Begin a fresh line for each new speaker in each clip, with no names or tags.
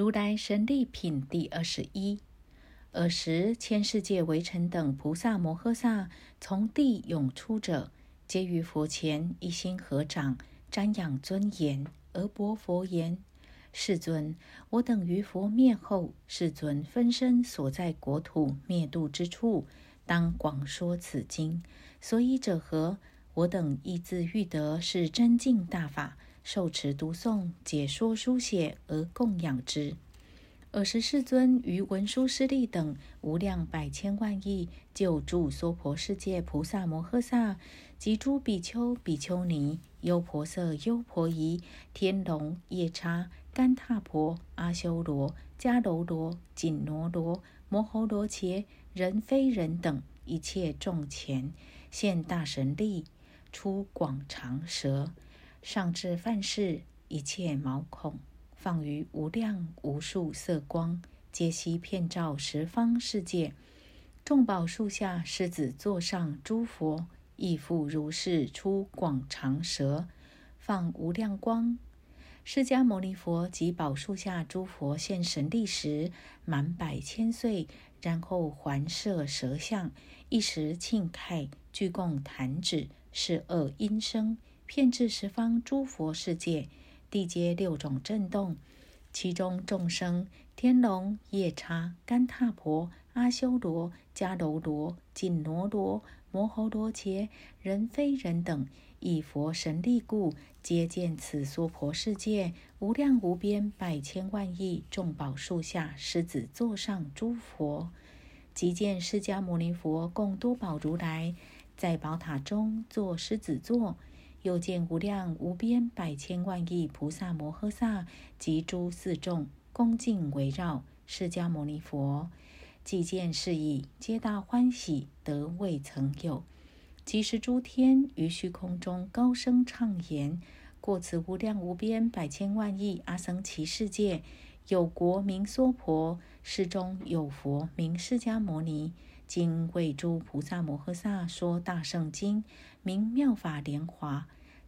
如来神力品第二十一。尔时，千世界围城等菩萨摩诃萨从地涌出者，皆于佛前一心合掌，瞻仰尊严，而薄佛言：“世尊，我等于佛灭后，世尊分身所在国土灭度之处，当广说此经。所以者何？我等亦自欲得是真净大法，受持读诵，解说书写而供养之。”尔时世尊于文殊师利等无量百千万亿救助娑婆世界菩萨摩诃萨及诸比丘、比丘尼、优婆塞、优婆夷、天龙、夜叉、干闼婆、阿修罗、迦楼罗、紧罗罗、摩诃罗伽、人非人等一切众前现大神力，出广长舌，上至梵世一切毛孔。放于无量无数色光，皆悉遍照十方世界。众宝树下，狮子座上诸佛亦复如是出广长舌，放无量光。释迦牟尼佛及宝树下诸佛现神力时，满百千岁，然后环摄舌相，一时庆慨，具供弹指，是恶音声，遍至十方诸佛世界。地阶六种震动，其中众生天龙、夜叉、干闼婆、阿修罗、迦楼罗、紧罗罗、摩诃罗伽、人非人等，以佛神力故，皆见此娑婆世界无量无边百千万亿众宝树下狮子座上诸佛，即见释迦牟尼佛供多宝如来在宝塔中坐狮子座。又见无量无边百千万亿菩萨摩诃萨及诸四众恭敬围绕释迦牟尼佛，既见是已，皆大欢喜，得未曾有。即时诸天于虚空中高声唱言：过此无量无边百千万亿阿僧祇世界，有国名娑婆，世中有佛名释迦牟尼，今为诸菩萨摩诃萨说大圣经。名妙法莲华，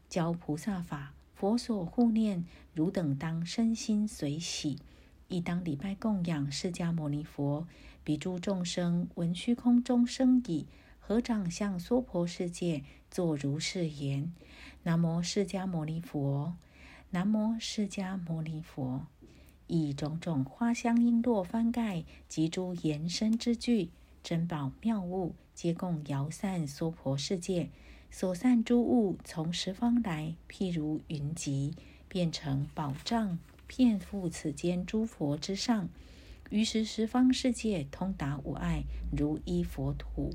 教菩萨法，佛所护念，汝等当身心随喜，亦当礼拜供养释迦牟尼佛。彼诸众生闻虚空中声已，合掌向娑婆世界，作如是言：南无释迦牟尼佛，南无释迦牟尼佛。以种种花香璎珞翻盖及诸延伸之具、珍宝妙物，皆供摇散娑婆世界。所散诸物从十方来，譬如云集，变成宝藏，遍覆此间诸佛之上。于是十方世界通达无碍，如一佛土。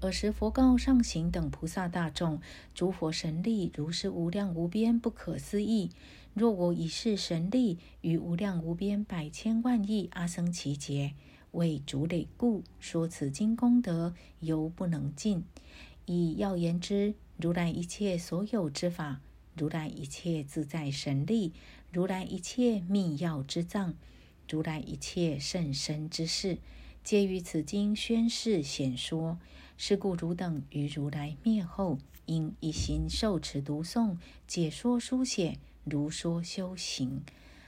尔时佛告上行等菩萨大众：诸佛神力如是无量无边，不可思议。若我以是神力，于无量无边百千万亿阿僧祇劫。为主累故，说此经功德犹不能尽。以要言之，如来一切所有之法，如来一切自在神力，如来一切密要之藏，如来一切甚深之事，皆于此经宣示显说。是故汝等于如来灭后，应一心受持读诵，解说书写，如说修行。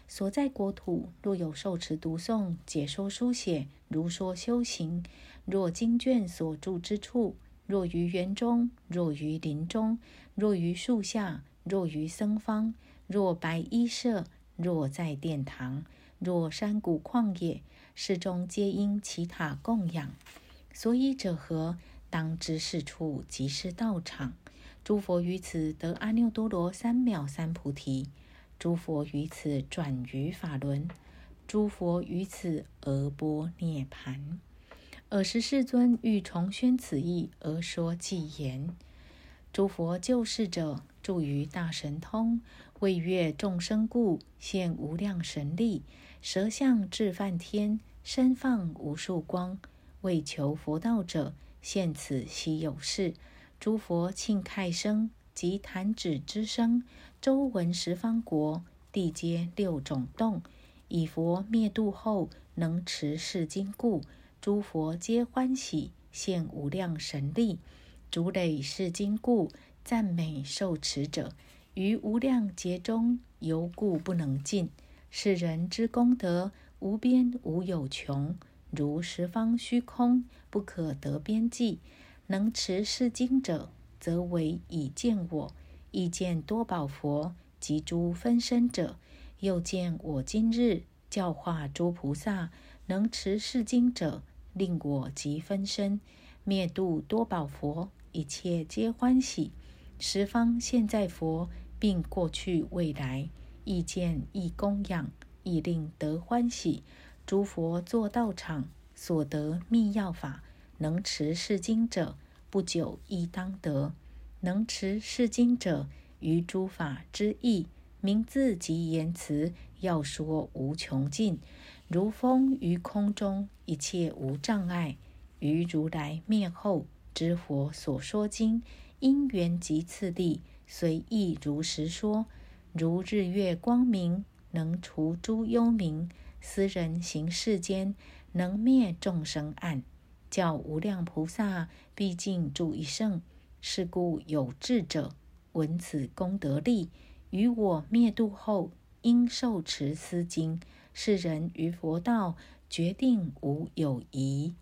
所在国土，若有受持读诵、解说书写、如说修行；若经卷所住之处，若于园中，若于林中，若于树下，若于僧方，若白衣舍，若在殿堂，若山谷旷野，世中皆因其塔供养。所以者何？当知是处即是道场。诸佛于此得阿耨多罗三藐三菩提。诸佛于此转于法轮，诸佛于此而波涅盘。尔时世尊欲重宣此意而说偈言：诸佛救世者，住于大神通，为悦众生故，现无量神力，舌相至梵天，身放无数光，为求佛道者，现此稀有事。诸佛庆开声。及弹指之声，周闻十方国，地皆六种动。以佛灭度后，能持世经故，诸佛皆欢喜，现无量神力。主累世经故，赞美受持者，于无量劫中，犹故不能尽。世人之功德，无边无有穷，如十方虚空，不可得边际。能持是经者，则为以见我，亦见多宝佛及诸分身者，又见我今日教化诸菩萨，能持是经者，令我及分身灭度多宝佛，一切皆欢喜。十方现在佛，并过去未来，亦见亦供养，亦令得欢喜。诸佛作道场，所得密要法，能持是经者，不久亦当得。能持是经者，于诸法之意，名字及言辞，要说无穷尽，如风于空中，一切无障碍。于如来灭后之佛所说经。因缘及次第，随意如实说。如日月光明，能除诸幽冥；斯人行世间，能灭众生暗。叫无量菩萨，毕竟住一圣。是故有智者闻此功德力，于我灭度后，应受持斯经。是人于佛道，决定无有疑。